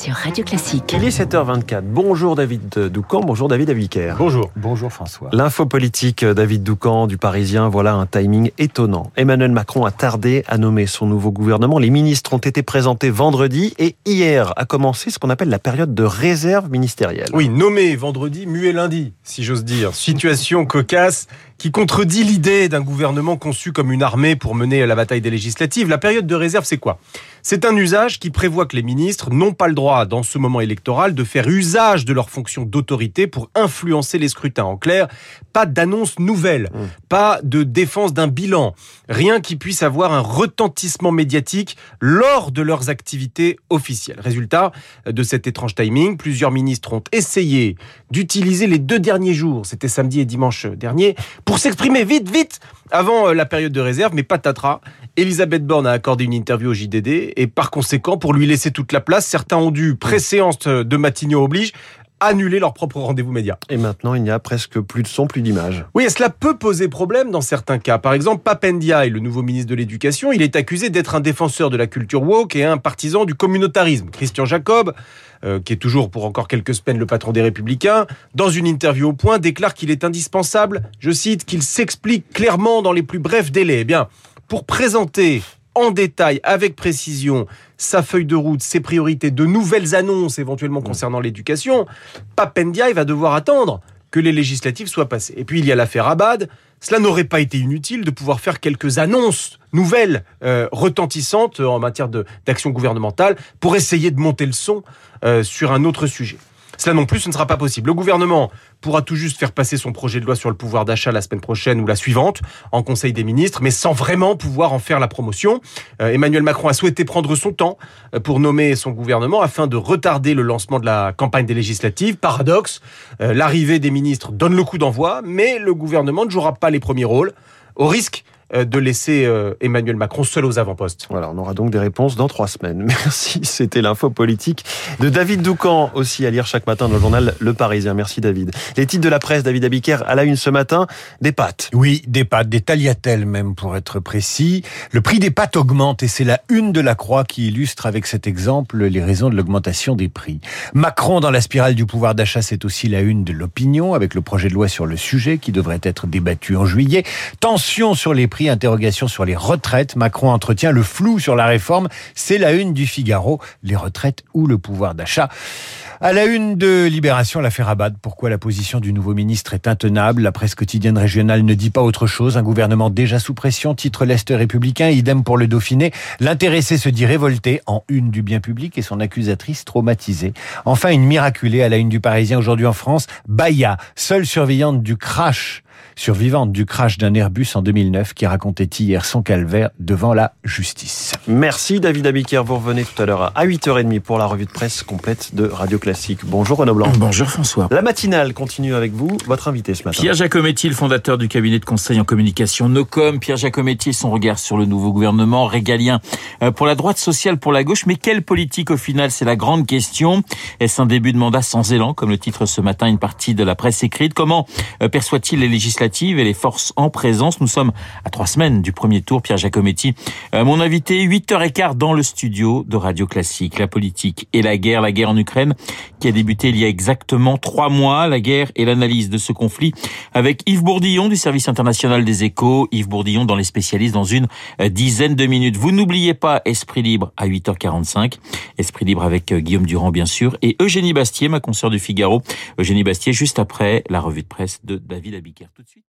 sur Radio Classique. Il est 7h24. Bonjour David Doucan, bonjour David Abiker. Bonjour. Bonjour François. L'info politique David Doucan du Parisien, voilà un timing étonnant. Emmanuel Macron a tardé à nommer son nouveau gouvernement. Les ministres ont été présentés vendredi et hier a commencé ce qu'on appelle la période de réserve ministérielle. Oui, nommé vendredi, muet lundi, si j'ose dire. Situation cocasse qui contredit l'idée d'un gouvernement conçu comme une armée pour mener la bataille des législatives. La période de réserve, c'est quoi? C'est un usage qui prévoit que les ministres n'ont pas le droit, dans ce moment électoral, de faire usage de leur fonction d'autorité pour influencer les scrutins. En clair, pas d'annonce nouvelle, pas de défense d'un bilan, rien qui puisse avoir un retentissement médiatique lors de leurs activités officielles. Résultat de cet étrange timing, plusieurs ministres ont essayé d'utiliser les deux derniers jours, c'était samedi et dimanche dernier, pour s'exprimer vite, vite avant euh, la période de réserve, mais patatras. Elisabeth Borne a accordé une interview au JDD et par conséquent, pour lui laisser toute la place, certains ont dû, préséance de Matignon oblige, annuler leur propre rendez-vous média. Et maintenant, il n'y a presque plus de son, plus d'image. Oui, et cela peut poser problème dans certains cas. Par exemple, Papendia, le nouveau ministre de l'Éducation, il est accusé d'être un défenseur de la culture woke et un partisan du communautarisme. Christian Jacob, euh, qui est toujours pour encore quelques semaines le patron des Républicains, dans une interview au point, déclare qu'il est indispensable, je cite, qu'il s'explique clairement dans les plus brefs délais. Eh bien, pour présenter en détail, avec précision, sa feuille de route, ses priorités, de nouvelles annonces éventuellement concernant l'éducation, Papendia va devoir attendre que les législatives soient passées. Et puis il y a l'affaire Abad. Cela n'aurait pas été inutile de pouvoir faire quelques annonces nouvelles, euh, retentissantes en matière d'action gouvernementale pour essayer de monter le son euh, sur un autre sujet. Cela non plus, ce ne sera pas possible. Le gouvernement pourra tout juste faire passer son projet de loi sur le pouvoir d'achat la semaine prochaine ou la suivante en Conseil des ministres, mais sans vraiment pouvoir en faire la promotion. Euh, Emmanuel Macron a souhaité prendre son temps euh, pour nommer son gouvernement afin de retarder le lancement de la campagne des législatives. Paradoxe, euh, l'arrivée des ministres donne le coup d'envoi, mais le gouvernement ne jouera pas les premiers rôles, au risque de laisser euh, Emmanuel Macron seul aux avant-postes. Voilà, on aura donc des réponses dans trois semaines. Merci, c'était l'info politique de David Doucan, aussi à lire chaque matin dans le journal Le Parisien. Merci David. Les titres de la presse, David Abiker, à la une ce matin, des pâtes. Oui, des pâtes, des tagliatelles même pour être précis. Le prix des pâtes augmente et c'est la une de la Croix qui illustre avec cet exemple les raisons de l'augmentation des prix. Macron dans la spirale du pouvoir d'achat, c'est aussi la une de l'opinion avec le projet de loi sur le sujet qui devrait être débattu en juillet. Tension sur les prix interrogation sur les retraites. Macron entretient le flou sur la réforme. C'est la une du Figaro. Les retraites ou le pouvoir d'achat. À la une de Libération, l'affaire Abad. Pourquoi la position du nouveau ministre est intenable? La presse quotidienne régionale ne dit pas autre chose. Un gouvernement déjà sous pression, titre l'Est républicain, idem pour le Dauphiné. L'intéressé se dit révolté en une du bien public et son accusatrice traumatisée. Enfin, une miraculée à la une du Parisien aujourd'hui en France. Baya, seule surveillante du crash survivante du crash d'un Airbus en 2009 qui racontait hier son calvaire devant la justice. Merci David Abiker, vous revenez tout à l'heure à 8h30 pour la revue de presse complète de Radio Classique. Bonjour Renaud Blanc. Bonjour François. La matinale continue avec vous, votre invité ce matin. Pierre Jacometti, le fondateur du cabinet de conseil en communication Nocom. Pierre Jacometti, son regard sur le nouveau gouvernement régalien euh, pour la droite sociale, pour la gauche. Mais quelle politique au final C'est la grande question. Est-ce un début de mandat sans élan, comme le titre ce matin une partie de la presse écrite? Comment euh, perçoit-il les législatives et les forces en présence. Nous sommes à trois semaines du premier tour. Pierre Jacometti, euh, mon invité, 8h15 dans le studio de Radio Classique. La politique et la guerre, la guerre en Ukraine qui a débuté il y a exactement trois mois. La guerre et l'analyse de ce conflit avec Yves Bourdillon du service international des échos. Yves Bourdillon dans les spécialistes dans une euh, dizaine de minutes. Vous n'oubliez pas Esprit Libre à 8h45. Esprit Libre avec euh, Guillaume Durand bien sûr et Eugénie Bastier, ma consoeur du Figaro. Eugénie Bastier juste après la revue de presse de David Abiker. Tout de suite.